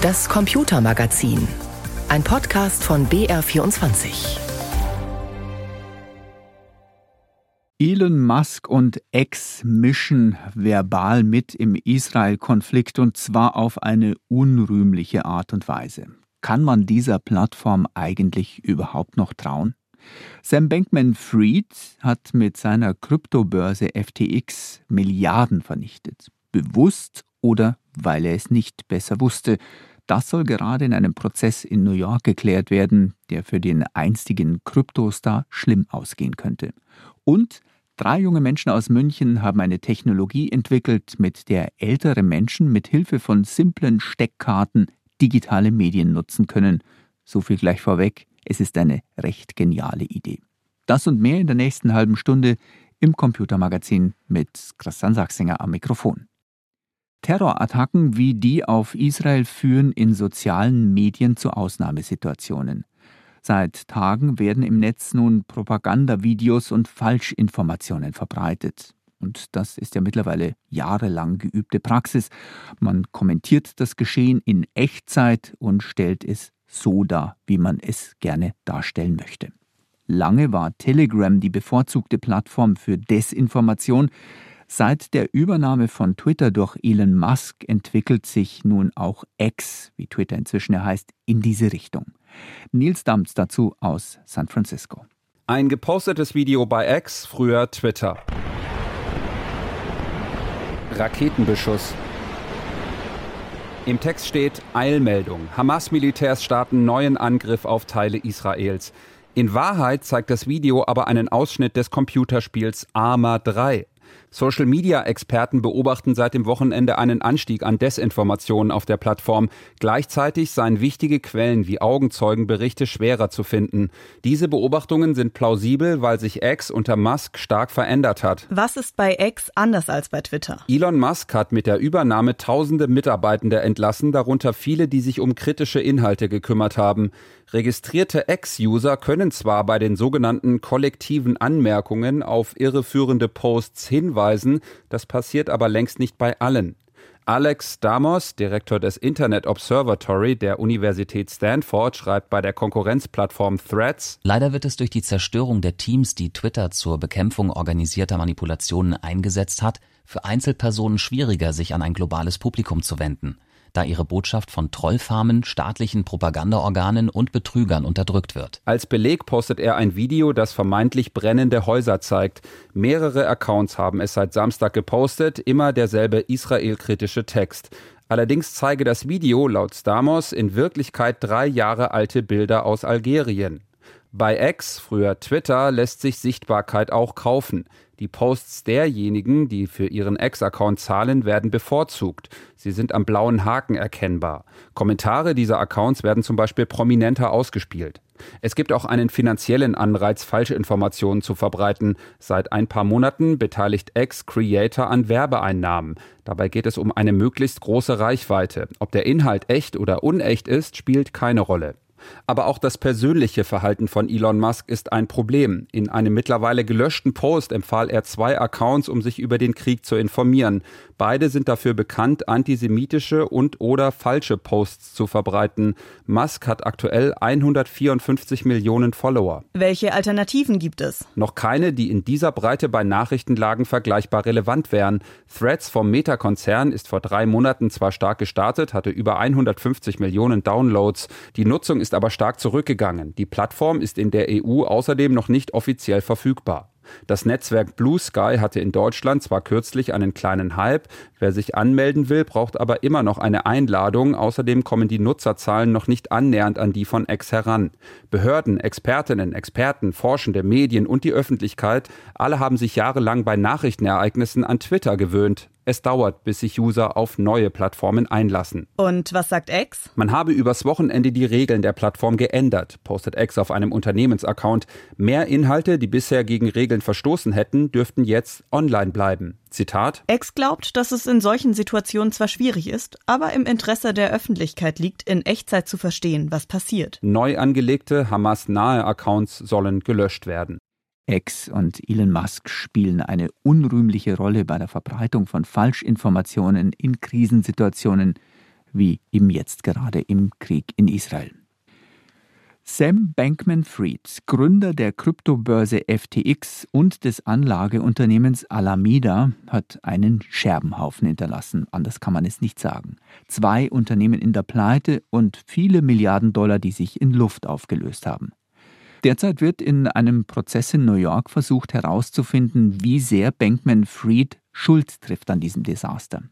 Das Computermagazin. Ein Podcast von BR24. Elon Musk und Ex mischen verbal mit im Israel-Konflikt und zwar auf eine unrühmliche Art und Weise. Kann man dieser Plattform eigentlich überhaupt noch trauen? Sam Bankman-Fried hat mit seiner Kryptobörse FTX Milliarden vernichtet. Bewusst oder weil er es nicht besser wusste. Das soll gerade in einem Prozess in New York geklärt werden, der für den einstigen Kryptostar schlimm ausgehen könnte. Und drei junge Menschen aus München haben eine Technologie entwickelt, mit der ältere Menschen mit Hilfe von simplen Steckkarten digitale Medien nutzen können. So viel gleich vorweg, es ist eine recht geniale Idee. Das und mehr in der nächsten halben Stunde im Computermagazin mit Christian Sachsinger am Mikrofon. Terrorattacken wie die auf Israel führen in sozialen Medien zu Ausnahmesituationen. Seit Tagen werden im Netz nun Propagandavideos und Falschinformationen verbreitet. Und das ist ja mittlerweile jahrelang geübte Praxis. Man kommentiert das Geschehen in Echtzeit und stellt es so dar, wie man es gerne darstellen möchte. Lange war Telegram die bevorzugte Plattform für Desinformation. Seit der Übernahme von Twitter durch Elon Musk entwickelt sich nun auch X, wie Twitter inzwischen heißt, in diese Richtung. Nils Dams dazu aus San Francisco. Ein gepostetes Video bei X, früher Twitter. Raketenbeschuss. Im Text steht Eilmeldung. Hamas-Militärs starten neuen Angriff auf Teile Israels. In Wahrheit zeigt das Video aber einen Ausschnitt des Computerspiels Arma 3. Social-Media-Experten beobachten seit dem Wochenende einen Anstieg an Desinformationen auf der Plattform. Gleichzeitig seien wichtige Quellen wie Augenzeugenberichte schwerer zu finden. Diese Beobachtungen sind plausibel, weil sich X unter Musk stark verändert hat. Was ist bei X anders als bei Twitter? Elon Musk hat mit der Übernahme tausende Mitarbeitende entlassen, darunter viele, die sich um kritische Inhalte gekümmert haben. Registrierte Ex-User können zwar bei den sogenannten kollektiven Anmerkungen auf irreführende Posts hinweisen, das passiert aber längst nicht bei allen. Alex Damos, Direktor des Internet Observatory der Universität Stanford, schreibt bei der Konkurrenzplattform Threads Leider wird es durch die Zerstörung der Teams, die Twitter zur Bekämpfung organisierter Manipulationen eingesetzt hat, für Einzelpersonen schwieriger, sich an ein globales Publikum zu wenden da ihre Botschaft von Trollfarmen, staatlichen Propagandaorganen und Betrügern unterdrückt wird. Als Beleg postet er ein Video, das vermeintlich brennende Häuser zeigt. Mehrere Accounts haben es seit Samstag gepostet, immer derselbe israelkritische Text. Allerdings zeige das Video laut Stamos in Wirklichkeit drei Jahre alte Bilder aus Algerien. Bei X, früher Twitter, lässt sich Sichtbarkeit auch kaufen. Die Posts derjenigen, die für ihren Ex-Account zahlen, werden bevorzugt. Sie sind am blauen Haken erkennbar. Kommentare dieser Accounts werden zum Beispiel prominenter ausgespielt. Es gibt auch einen finanziellen Anreiz, falsche Informationen zu verbreiten. Seit ein paar Monaten beteiligt Ex-Creator an Werbeeinnahmen. Dabei geht es um eine möglichst große Reichweite. Ob der Inhalt echt oder unecht ist, spielt keine Rolle. Aber auch das persönliche Verhalten von Elon Musk ist ein Problem. In einem mittlerweile gelöschten Post empfahl er zwei Accounts, um sich über den Krieg zu informieren. Beide sind dafür bekannt, antisemitische und oder falsche Posts zu verbreiten. Musk hat aktuell 154 Millionen Follower. Welche Alternativen gibt es? Noch keine, die in dieser Breite bei Nachrichtenlagen vergleichbar relevant wären. Threads vom Meta-Konzern ist vor drei Monaten zwar stark gestartet, hatte über 150 Millionen Downloads. Die Nutzung ist aber stark zurückgegangen. Die Plattform ist in der EU außerdem noch nicht offiziell verfügbar. Das Netzwerk Blue Sky hatte in Deutschland zwar kürzlich einen kleinen Hype, wer sich anmelden will, braucht aber immer noch eine Einladung. Außerdem kommen die Nutzerzahlen noch nicht annähernd an die von X heran. Behörden, Expertinnen, Experten, Forschende, Medien und die Öffentlichkeit, alle haben sich jahrelang bei Nachrichtenereignissen an Twitter gewöhnt. Es dauert, bis sich User auf neue Plattformen einlassen. Und was sagt X? Man habe übers Wochenende die Regeln der Plattform geändert, postet X auf einem Unternehmensaccount. Mehr Inhalte, die bisher gegen Regeln verstoßen hätten, dürften jetzt online bleiben. Zitat. X glaubt, dass es in solchen Situationen zwar schwierig ist, aber im Interesse der Öffentlichkeit liegt, in Echtzeit zu verstehen, was passiert. Neu angelegte Hamas-nahe Accounts sollen gelöscht werden. X und Elon Musk spielen eine unrühmliche Rolle bei der Verbreitung von Falschinformationen in Krisensituationen wie eben jetzt gerade im Krieg in Israel. Sam Bankman-Fried, Gründer der Kryptobörse FTX und des Anlageunternehmens Alameda, hat einen Scherbenhaufen hinterlassen. Anders kann man es nicht sagen. Zwei Unternehmen in der Pleite und viele Milliarden Dollar, die sich in Luft aufgelöst haben. Derzeit wird in einem Prozess in New York versucht herauszufinden, wie sehr Bankman-Fried Schuld trifft an diesem Desaster.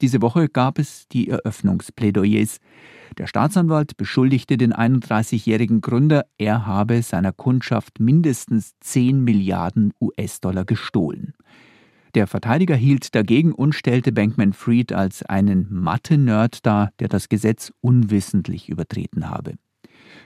Diese Woche gab es die Eröffnungsplädoyers. Der Staatsanwalt beschuldigte den 31-jährigen Gründer, er habe seiner Kundschaft mindestens 10 Milliarden US-Dollar gestohlen. Der Verteidiger hielt dagegen und stellte Bankman Fried als einen Mathe-Nerd dar, der das Gesetz unwissentlich übertreten habe.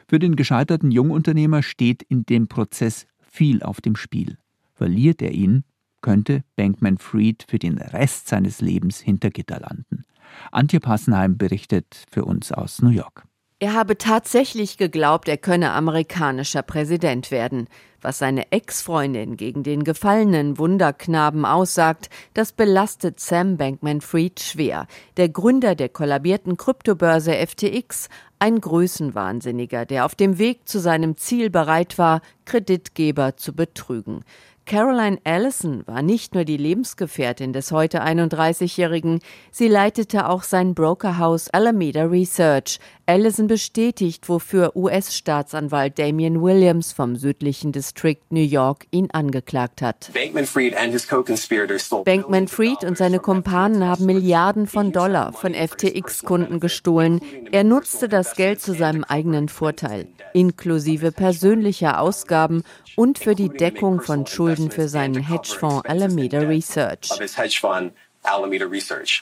Für den gescheiterten Jungunternehmer steht in dem Prozess viel auf dem Spiel. Verliert er ihn, könnte Bankman Fried für den Rest seines Lebens hinter Gitter landen. Antje Passenheim berichtet für uns aus New York. Er habe tatsächlich geglaubt, er könne amerikanischer Präsident werden. Was seine Ex-Freundin gegen den gefallenen Wunderknaben aussagt, das belastet Sam Bankman-Fried schwer. Der Gründer der kollabierten Kryptobörse FTX, ein Größenwahnsinniger, der auf dem Weg zu seinem Ziel bereit war, Kreditgeber zu betrügen. Caroline Allison war nicht nur die Lebensgefährtin des heute 31-Jährigen, sie leitete auch sein Brokerhaus Alameda Research. Allison bestätigt, wofür US-Staatsanwalt Damian Williams vom südlichen District New York ihn angeklagt hat. Bankman-Fried und seine Kumpanen haben Milliarden von Dollar von FTX-Kunden gestohlen. Er nutzte das Geld zu seinem eigenen Vorteil, inklusive persönlicher Ausgaben und für die Deckung von Schulden für seinen Hedgefonds Alameda Research.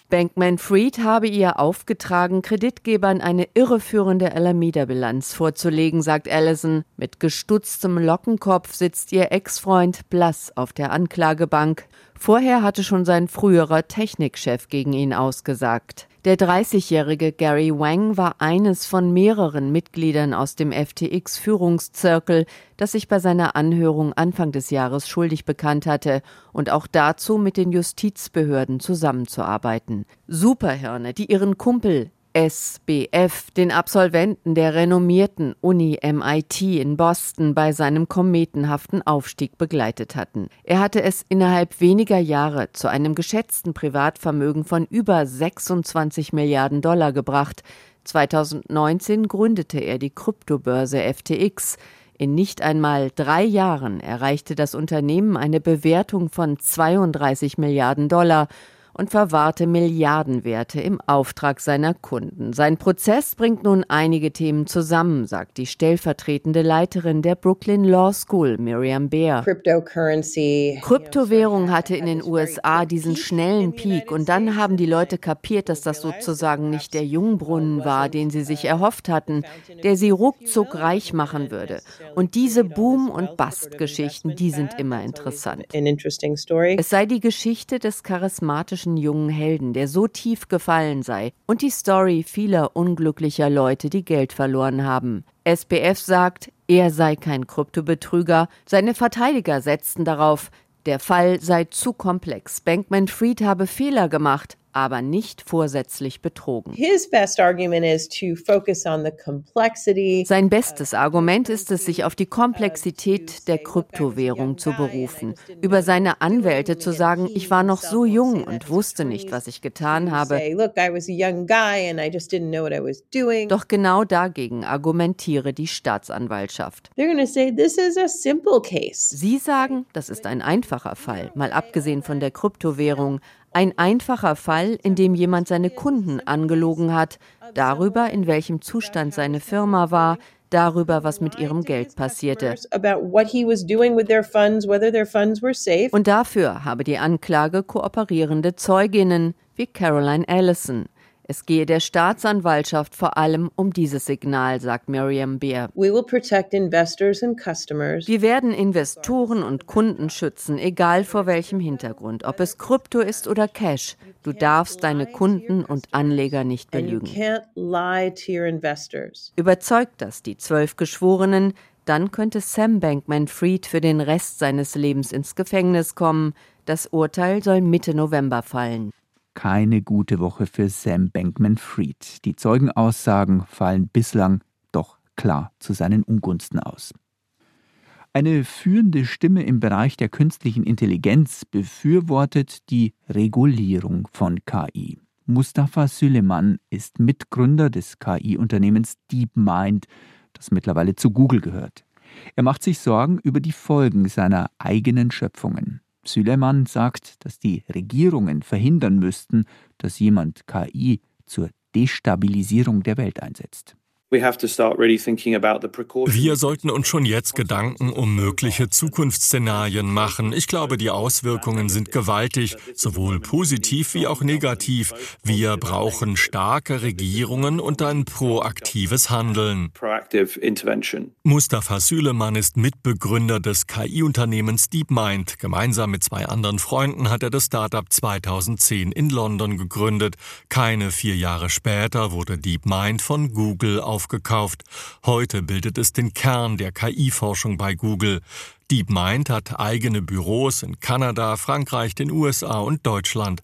Bankman Fried habe ihr aufgetragen, Kreditgebern eine irreführende Alameda-Bilanz vorzulegen, sagt Allison. Mit gestutztem Lockenkopf sitzt ihr Ex-Freund blass auf der Anklagebank. Vorher hatte schon sein früherer Technikchef gegen ihn ausgesagt. Der 30-jährige Gary Wang war eines von mehreren Mitgliedern aus dem FTX-Führungszirkel, das sich bei seiner Anhörung Anfang des Jahres schuldig bekannt hatte und auch dazu mit den Justizbehörden zusammenzuarbeiten. Superhirne, die ihren Kumpel SBF, den Absolventen der renommierten Uni MIT in Boston bei seinem kometenhaften Aufstieg begleitet hatten. Er hatte es innerhalb weniger Jahre zu einem geschätzten Privatvermögen von über 26 Milliarden Dollar gebracht. 2019 gründete er die Kryptobörse FTX. In nicht einmal drei Jahren erreichte das Unternehmen eine Bewertung von 32 Milliarden Dollar und verwahrte Milliardenwerte im Auftrag seiner Kunden. Sein Prozess bringt nun einige Themen zusammen, sagt die stellvertretende Leiterin der Brooklyn Law School, Miriam Bear. Kryptowährung hatte in den USA diesen schnellen Peak und dann haben die Leute kapiert, dass das sozusagen nicht der Jungbrunnen war, den sie sich erhofft hatten, der sie ruckzuck reich machen würde. Und diese Boom- und Bust-Geschichten, die sind immer interessant. Es sei die Geschichte des charismatischen sympathischen jungen Helden, der so tief gefallen sei, und die Story vieler unglücklicher Leute, die Geld verloren haben. SPF sagt, er sei kein Kryptobetrüger, seine Verteidiger setzten darauf, der Fall sei zu komplex. Bankman Fried habe Fehler gemacht, aber nicht vorsätzlich betrogen. Sein bestes Argument ist es, sich auf die Komplexität der Kryptowährung zu berufen, über seine Anwälte zu sagen, ich war noch so jung und wusste nicht, was ich getan habe. Doch genau dagegen argumentiere die Staatsanwaltschaft. Sie sagen, das ist ein einfacher Fall, mal abgesehen von der Kryptowährung, ein einfacher Fall, in dem jemand seine Kunden angelogen hat, darüber, in welchem Zustand seine Firma war, darüber, was mit ihrem Geld passierte. Und dafür habe die Anklage kooperierende Zeuginnen wie Caroline Allison. Es gehe der Staatsanwaltschaft vor allem um dieses Signal, sagt Miriam Beer. Wir werden Investoren und Kunden schützen, egal vor welchem Hintergrund, ob es Krypto ist oder Cash. Du darfst deine Kunden und Anleger nicht belügen. Überzeugt das die zwölf Geschworenen, dann könnte Sam Bankman-Fried für den Rest seines Lebens ins Gefängnis kommen. Das Urteil soll Mitte November fallen. Keine gute Woche für Sam Bankman-Fried. Die Zeugenaussagen fallen bislang doch klar zu seinen Ungunsten aus. Eine führende Stimme im Bereich der künstlichen Intelligenz befürwortet die Regulierung von KI. Mustafa Süleyman ist Mitgründer des KI-Unternehmens DeepMind, das mittlerweile zu Google gehört. Er macht sich Sorgen über die Folgen seiner eigenen Schöpfungen. Süleyman sagt, dass die Regierungen verhindern müssten, dass jemand KI zur Destabilisierung der Welt einsetzt. Wir sollten uns schon jetzt Gedanken um mögliche Zukunftsszenarien machen. Ich glaube, die Auswirkungen sind gewaltig, sowohl positiv wie auch negativ. Wir brauchen starke Regierungen und ein proaktives Handeln. Mustafa Süleman ist Mitbegründer des KI-Unternehmens DeepMind. Gemeinsam mit zwei anderen Freunden hat er das Startup 2010 in London gegründet. Keine vier Jahre später wurde DeepMind von Google aufgebaut aufgekauft. Heute bildet es den Kern der KI-Forschung bei Google. DeepMind hat eigene Büros in Kanada, Frankreich, den USA und Deutschland.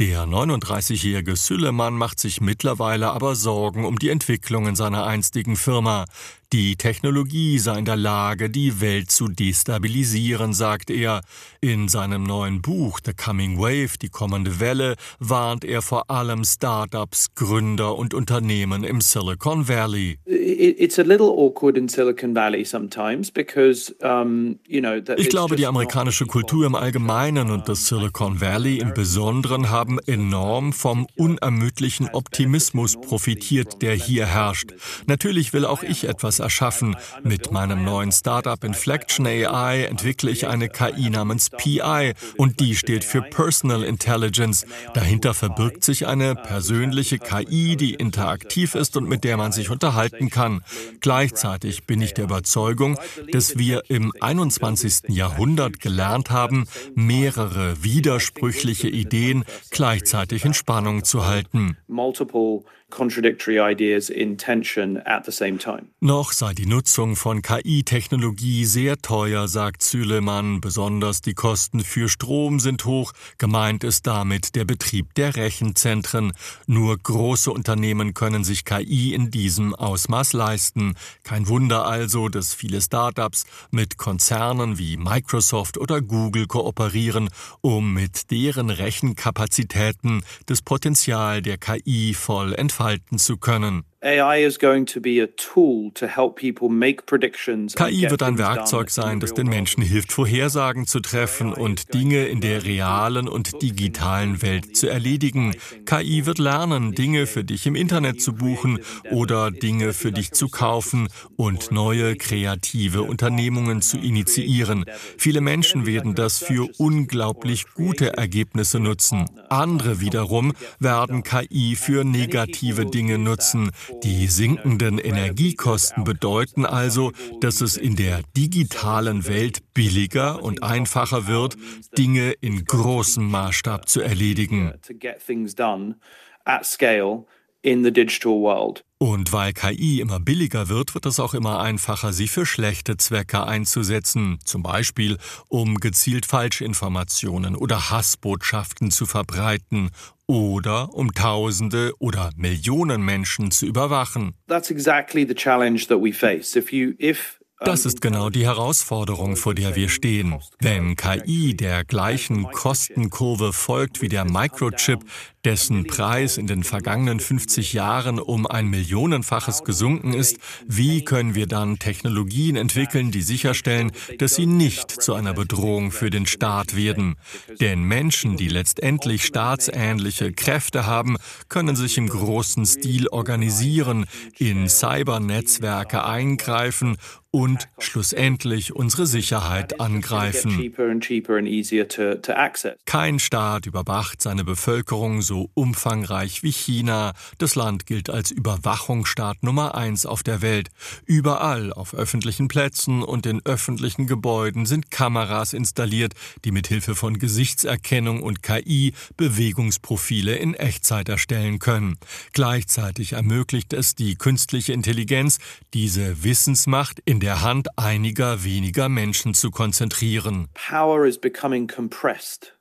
Der 39-jährige Süleyman macht sich mittlerweile aber Sorgen um die Entwicklungen seiner einstigen Firma. Die Technologie sei in der Lage, die Welt zu destabilisieren, sagt er. In seinem neuen Buch The Coming Wave, die kommende Welle, warnt er vor allem Startups, Gründer und Unternehmen im Silicon Valley. It's a little awkward in Silicon Valley sometimes because um, ich glaube, die amerikanische Kultur im Allgemeinen und das Silicon Valley im Besonderen haben enorm vom unermüdlichen Optimismus profitiert, der hier herrscht. Natürlich will auch ich etwas erschaffen. Mit meinem neuen Startup Inflection AI entwickle ich eine KI namens PI und die steht für Personal Intelligence. Dahinter verbirgt sich eine persönliche KI, die interaktiv ist und mit der man sich unterhalten kann. Gleichzeitig bin ich der Überzeugung, dass wir im 21. 21. Jahrhundert gelernt haben, mehrere widersprüchliche Ideen gleichzeitig in Spannung zu halten contradictory ideas in tension at the same time. Noch sei die Nutzung von KI-Technologie sehr teuer, sagt Süleman. Besonders die Kosten für Strom sind hoch. Gemeint ist damit der Betrieb der Rechenzentren. Nur große Unternehmen können sich KI in diesem Ausmaß leisten. Kein Wunder also, dass viele Startups mit Konzernen wie Microsoft oder Google kooperieren, um mit deren Rechenkapazitäten das Potenzial der KI voll entfalten entfalten zu können. KI wird ein Werkzeug sein, das den Menschen hilft, Vorhersagen zu treffen und Dinge in der realen und digitalen Welt zu erledigen. KI wird lernen, Dinge für dich im Internet zu buchen oder Dinge für dich zu kaufen und neue kreative Unternehmungen zu initiieren. Viele Menschen werden das für unglaublich gute Ergebnisse nutzen. Andere wiederum werden KI für negative Dinge nutzen, die sinkenden Energiekosten bedeuten also, dass es in der digitalen Welt billiger und einfacher wird, Dinge in großem Maßstab zu erledigen. Und weil KI immer billiger wird, wird es auch immer einfacher, sie für schlechte Zwecke einzusetzen, zum Beispiel um gezielt Falschinformationen oder Hassbotschaften zu verbreiten oder um Tausende oder Millionen Menschen zu überwachen. That's exactly the challenge that we face. If you if das ist genau die Herausforderung, vor der wir stehen. Wenn KI der gleichen Kostenkurve folgt wie der Microchip, dessen Preis in den vergangenen 50 Jahren um ein Millionenfaches gesunken ist, wie können wir dann Technologien entwickeln, die sicherstellen, dass sie nicht zu einer Bedrohung für den Staat werden? Denn Menschen, die letztendlich staatsähnliche Kräfte haben, können sich im großen Stil organisieren, in Cybernetzwerke eingreifen und schlussendlich unsere Sicherheit angreifen. Kein Staat überwacht seine Bevölkerung so umfangreich wie China. Das Land gilt als Überwachungsstaat Nummer eins auf der Welt. Überall auf öffentlichen Plätzen und in öffentlichen Gebäuden sind Kameras installiert, die mit Hilfe von Gesichtserkennung und KI Bewegungsprofile in Echtzeit erstellen können. Gleichzeitig ermöglicht es die künstliche Intelligenz, diese Wissensmacht in der Hand einiger weniger Menschen zu konzentrieren. Power is becoming compressed.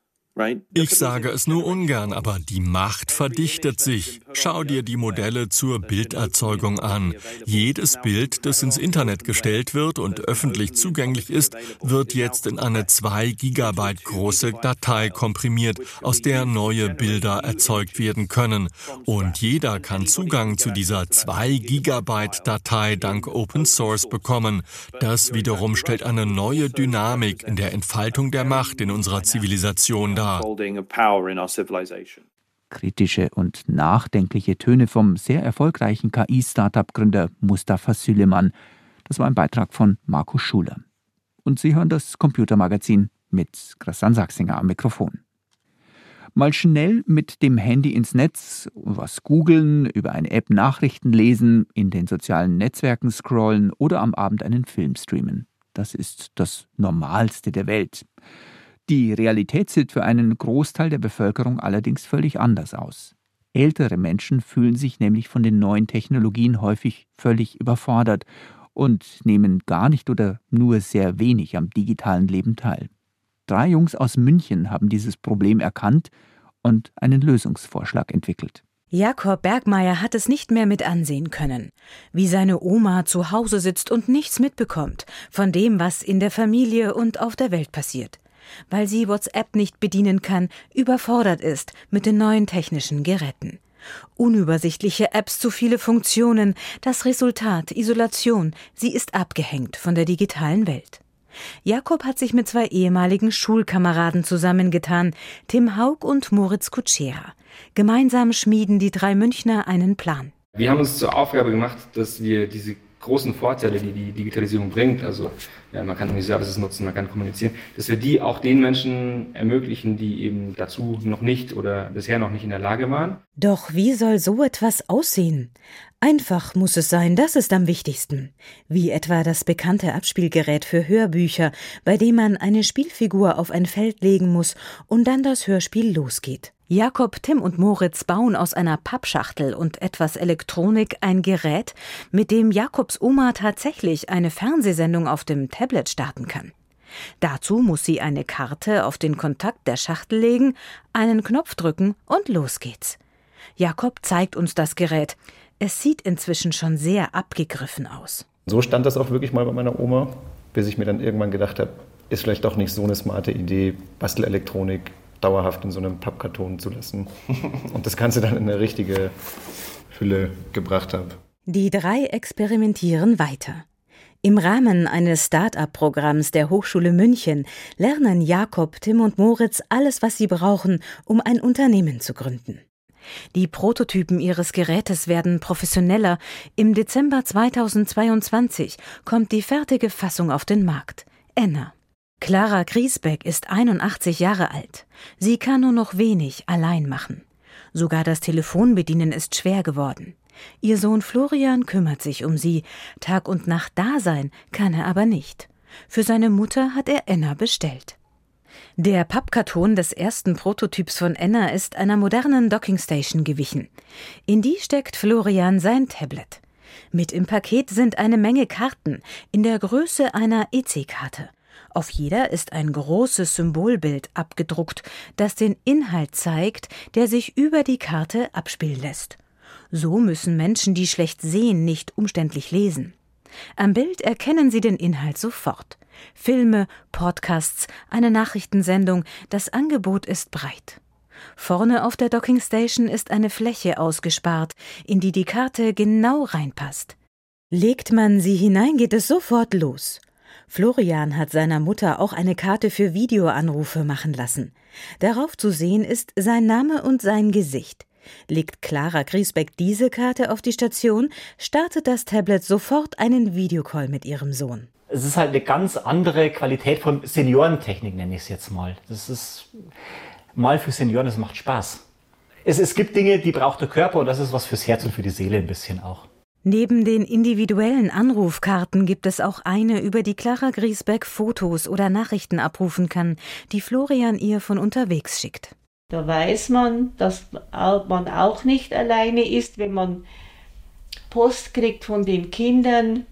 Ich sage es nur ungern, aber die Macht verdichtet sich. Schau dir die Modelle zur Bilderzeugung an. Jedes Bild, das ins Internet gestellt wird und öffentlich zugänglich ist, wird jetzt in eine 2 Gigabyte große Datei komprimiert, aus der neue Bilder erzeugt werden können. Und jeder kann Zugang zu dieser 2 Gigabyte Datei dank Open Source bekommen. Das wiederum stellt eine neue Dynamik in der Entfaltung der Macht in unserer Zivilisation dar dar. Kritische und nachdenkliche Töne vom sehr erfolgreichen KI-Startup-Gründer Mustafa Süleyman. Das war ein Beitrag von Markus Schuler. Und Sie hören das Computermagazin mit Christian Sachsinger am Mikrofon. Mal schnell mit dem Handy ins Netz, was googeln, über eine App Nachrichten lesen, in den sozialen Netzwerken scrollen oder am Abend einen Film streamen. Das ist das Normalste der Welt. Die Realität sieht für einen Großteil der Bevölkerung allerdings völlig anders aus. Ältere Menschen fühlen sich nämlich von den neuen Technologien häufig völlig überfordert und nehmen gar nicht oder nur sehr wenig am digitalen Leben teil. Drei Jungs aus München haben dieses Problem erkannt und einen Lösungsvorschlag entwickelt. Jakob Bergmeier hat es nicht mehr mit ansehen können, wie seine Oma zu Hause sitzt und nichts mitbekommt von dem, was in der Familie und auf der Welt passiert weil sie WhatsApp nicht bedienen kann, überfordert ist mit den neuen technischen Geräten. Unübersichtliche Apps, zu viele Funktionen, das Resultat Isolation, sie ist abgehängt von der digitalen Welt. Jakob hat sich mit zwei ehemaligen Schulkameraden zusammengetan, Tim Haug und Moritz Kutschera. Gemeinsam schmieden die drei Münchner einen Plan. Wir haben uns zur Aufgabe gemacht, dass wir diese großen Vorteile, die die Digitalisierung bringt, also ja, man kann die Services nutzen, man kann kommunizieren, dass wir die auch den Menschen ermöglichen, die eben dazu noch nicht oder bisher noch nicht in der Lage waren. Doch wie soll so etwas aussehen? Einfach muss es sein, das ist am wichtigsten. Wie etwa das bekannte Abspielgerät für Hörbücher, bei dem man eine Spielfigur auf ein Feld legen muss und dann das Hörspiel losgeht. Jakob, Tim und Moritz bauen aus einer Pappschachtel und etwas Elektronik ein Gerät, mit dem Jakobs Oma tatsächlich eine Fernsehsendung auf dem Tablet starten kann. Dazu muss sie eine Karte auf den Kontakt der Schachtel legen, einen Knopf drücken und los geht's. Jakob zeigt uns das Gerät. Es sieht inzwischen schon sehr abgegriffen aus. So stand das auch wirklich mal bei meiner Oma, bis ich mir dann irgendwann gedacht habe, ist vielleicht doch nicht so eine smarte Idee, Bastelelektronik dauerhaft in so einem Pappkarton zu lassen. Und das Ganze dann in eine richtige Hülle gebracht habe. Die drei experimentieren weiter. Im Rahmen eines Start-up-Programms der Hochschule München lernen Jakob, Tim und Moritz alles, was sie brauchen, um ein Unternehmen zu gründen. Die Prototypen ihres Gerätes werden professioneller. Im Dezember 2022 kommt die fertige Fassung auf den Markt. Enna. Clara Griesbeck ist 81 Jahre alt. Sie kann nur noch wenig allein machen. Sogar das Telefonbedienen ist schwer geworden. Ihr Sohn Florian kümmert sich um sie. Tag und Nacht da sein kann er aber nicht. Für seine Mutter hat er Enna bestellt. Der Pappkarton des ersten Prototyps von Enna ist einer modernen Dockingstation gewichen. In die steckt Florian sein Tablet. Mit im Paket sind eine Menge Karten in der Größe einer EC-Karte. Auf jeder ist ein großes Symbolbild abgedruckt, das den Inhalt zeigt, der sich über die Karte abspielen lässt. So müssen Menschen, die schlecht sehen, nicht umständlich lesen. Am Bild erkennen sie den Inhalt sofort. Filme, Podcasts, eine Nachrichtensendung, das Angebot ist breit. Vorne auf der Docking Station ist eine Fläche ausgespart, in die die Karte genau reinpasst. Legt man sie hinein, geht es sofort los. Florian hat seiner Mutter auch eine Karte für Videoanrufe machen lassen. Darauf zu sehen ist sein Name und sein Gesicht. Legt Clara Griesbeck diese Karte auf die Station, startet das Tablet sofort einen Videocall mit ihrem Sohn. Es ist halt eine ganz andere Qualität von Seniorentechnik, nenne ich es jetzt mal. Das ist mal für Senioren, das macht Spaß. Es, es gibt Dinge, die braucht der Körper und das ist was fürs Herz und für die Seele ein bisschen auch. Neben den individuellen Anrufkarten gibt es auch eine, über die Clara Griesbeck Fotos oder Nachrichten abrufen kann, die Florian ihr von unterwegs schickt. Da weiß man, dass man auch nicht alleine ist, wenn man Post kriegt von den Kindern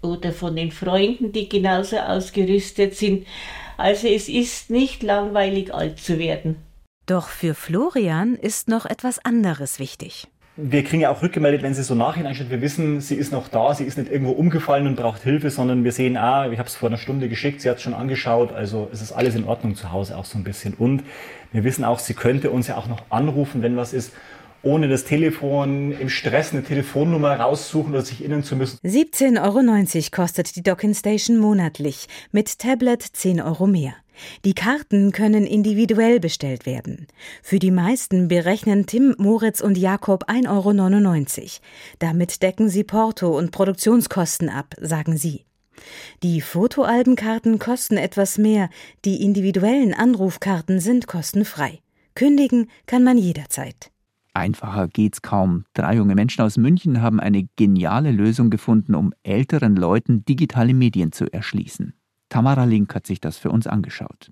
oder von den Freunden, die genauso ausgerüstet sind. Also es ist nicht langweilig, alt zu werden. Doch für Florian ist noch etwas anderes wichtig. Wir kriegen ja auch rückgemeldet, wenn sie so nachhinein steht. Wir wissen, sie ist noch da, sie ist nicht irgendwo umgefallen und braucht Hilfe, sondern wir sehen, ah, ich habe es vor einer Stunde geschickt, sie hat es schon angeschaut, also es ist alles in Ordnung zu Hause auch so ein bisschen. Und wir wissen auch, sie könnte uns ja auch noch anrufen, wenn was ist ohne das Telefon im Stress eine Telefonnummer raussuchen oder sich innen zu müssen. 17,90 Euro kostet die Docking Station monatlich, mit Tablet 10 Euro mehr. Die Karten können individuell bestellt werden. Für die meisten berechnen Tim, Moritz und Jakob 1,99 Euro. Damit decken sie Porto und Produktionskosten ab, sagen sie. Die Fotoalbenkarten kosten etwas mehr, die individuellen Anrufkarten sind kostenfrei. Kündigen kann man jederzeit. Einfacher geht's kaum. Drei junge Menschen aus München haben eine geniale Lösung gefunden, um älteren Leuten digitale Medien zu erschließen. Tamara Link hat sich das für uns angeschaut.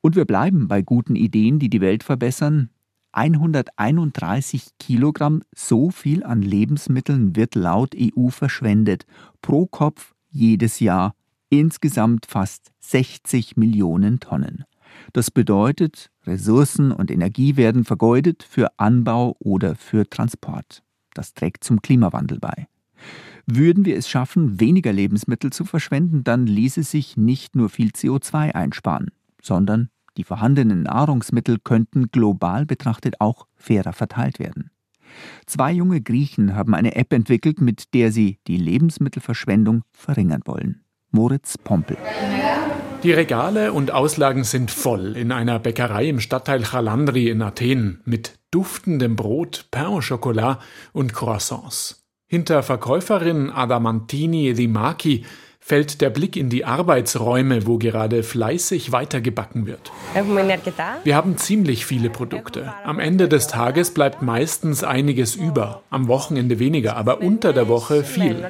Und wir bleiben bei guten Ideen, die die Welt verbessern. 131 Kilogramm, so viel an Lebensmitteln wird laut EU verschwendet. Pro Kopf jedes Jahr. Insgesamt fast 60 Millionen Tonnen. Das bedeutet, Ressourcen und Energie werden vergeudet für Anbau oder für Transport. Das trägt zum Klimawandel bei. Würden wir es schaffen, weniger Lebensmittel zu verschwenden, dann ließe sich nicht nur viel CO2 einsparen, sondern die vorhandenen Nahrungsmittel könnten global betrachtet auch fairer verteilt werden. Zwei junge Griechen haben eine App entwickelt, mit der sie die Lebensmittelverschwendung verringern wollen. Moritz Pompel. Die Regale und Auslagen sind voll in einer Bäckerei im Stadtteil Chalandri in Athen mit duftendem Brot, Pain au Chocolat und Croissants. Hinter Verkäuferin Adamantini Rimaki fällt der Blick in die Arbeitsräume, wo gerade fleißig weitergebacken wird. Wir haben ziemlich viele Produkte. Am Ende des Tages bleibt meistens einiges über, am Wochenende weniger, aber unter der Woche viel.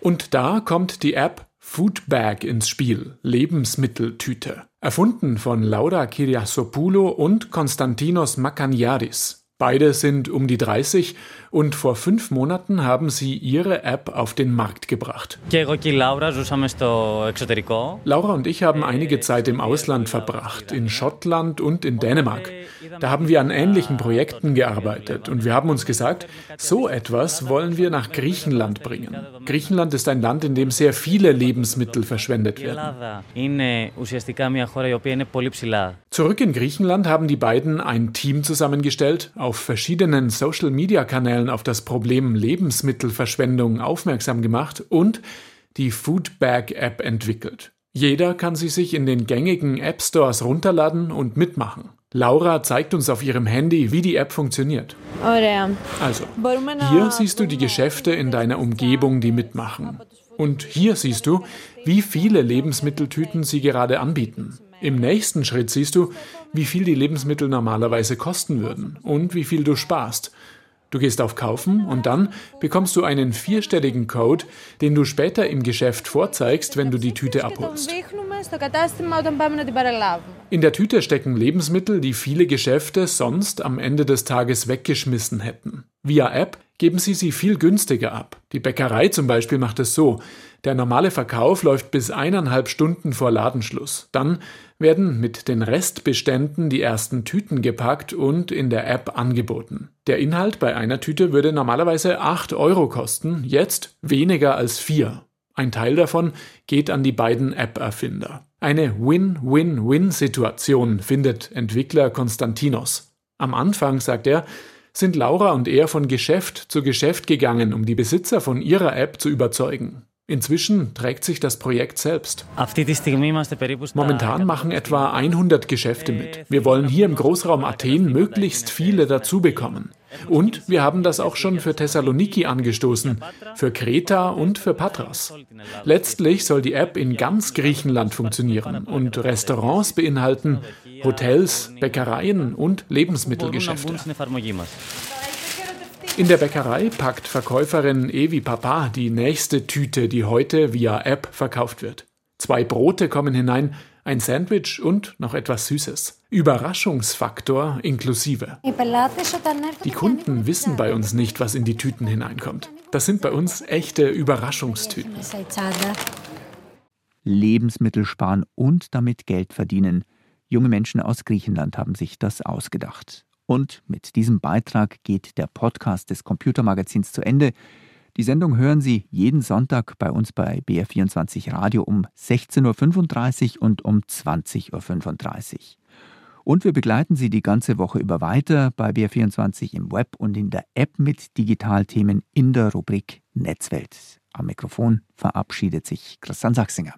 Und da kommt die App Foodbag ins Spiel, Lebensmitteltüte. Erfunden von Laura Kyriasopoulou und Konstantinos Makaniaris. Beide sind um die 30 und vor fünf Monaten haben sie ihre App auf den Markt gebracht. Laura und ich haben einige Zeit im Ausland verbracht, in Schottland und in Dänemark. Da haben wir an ähnlichen Projekten gearbeitet und wir haben uns gesagt, so etwas wollen wir nach Griechenland bringen. Griechenland ist ein Land, in dem sehr viele Lebensmittel verschwendet werden. Zurück in Griechenland haben die beiden ein Team zusammengestellt, auf verschiedenen Social-Media-Kanälen auf das Problem Lebensmittelverschwendung aufmerksam gemacht und die Foodbag-App entwickelt. Jeder kann sie sich in den gängigen App Stores runterladen und mitmachen. Laura zeigt uns auf ihrem Handy, wie die App funktioniert. Also, hier siehst du die Geschäfte in deiner Umgebung, die mitmachen. Und hier siehst du, wie viele Lebensmitteltüten sie gerade anbieten. Im nächsten Schritt siehst du, wie viel die Lebensmittel normalerweise kosten würden und wie viel du sparst. Du gehst auf Kaufen und dann bekommst du einen vierstelligen Code, den du später im Geschäft vorzeigst, wenn du die Tüte abholst. In der Tüte stecken Lebensmittel, die viele Geschäfte sonst am Ende des Tages weggeschmissen hätten. Via App geben sie sie viel günstiger ab. Die Bäckerei zum Beispiel macht es so. Der normale Verkauf läuft bis eineinhalb Stunden vor Ladenschluss. Dann werden mit den Restbeständen die ersten Tüten gepackt und in der App angeboten. Der Inhalt bei einer Tüte würde normalerweise 8 Euro kosten, jetzt weniger als 4. Ein Teil davon geht an die beiden App-Erfinder. Eine Win-Win-Win-Situation findet Entwickler Konstantinos. Am Anfang, sagt er, sind Laura und er von Geschäft zu Geschäft gegangen, um die Besitzer von ihrer App zu überzeugen. Inzwischen trägt sich das Projekt selbst. Momentan machen etwa 100 Geschäfte mit. Wir wollen hier im Großraum Athen möglichst viele dazu bekommen. Und wir haben das auch schon für Thessaloniki angestoßen, für Kreta und für Patras. Letztlich soll die App in ganz Griechenland funktionieren und Restaurants beinhalten, Hotels, Bäckereien und Lebensmittelgeschäfte. In der Bäckerei packt Verkäuferin Evi Papa die nächste Tüte, die heute via App verkauft wird. Zwei Brote kommen hinein, ein Sandwich und noch etwas Süßes. Überraschungsfaktor inklusive. Die Kunden wissen bei uns nicht, was in die Tüten hineinkommt. Das sind bei uns echte Überraschungstüten. Lebensmittel sparen und damit Geld verdienen. Junge Menschen aus Griechenland haben sich das ausgedacht. Und mit diesem Beitrag geht der Podcast des Computermagazins zu Ende. Die Sendung hören Sie jeden Sonntag bei uns bei BR24 Radio um 16.35 Uhr und um 20.35 Uhr. Und wir begleiten Sie die ganze Woche über weiter bei BR24 im Web und in der App mit Digitalthemen in der Rubrik Netzwelt. Am Mikrofon verabschiedet sich Christian Sachsinger.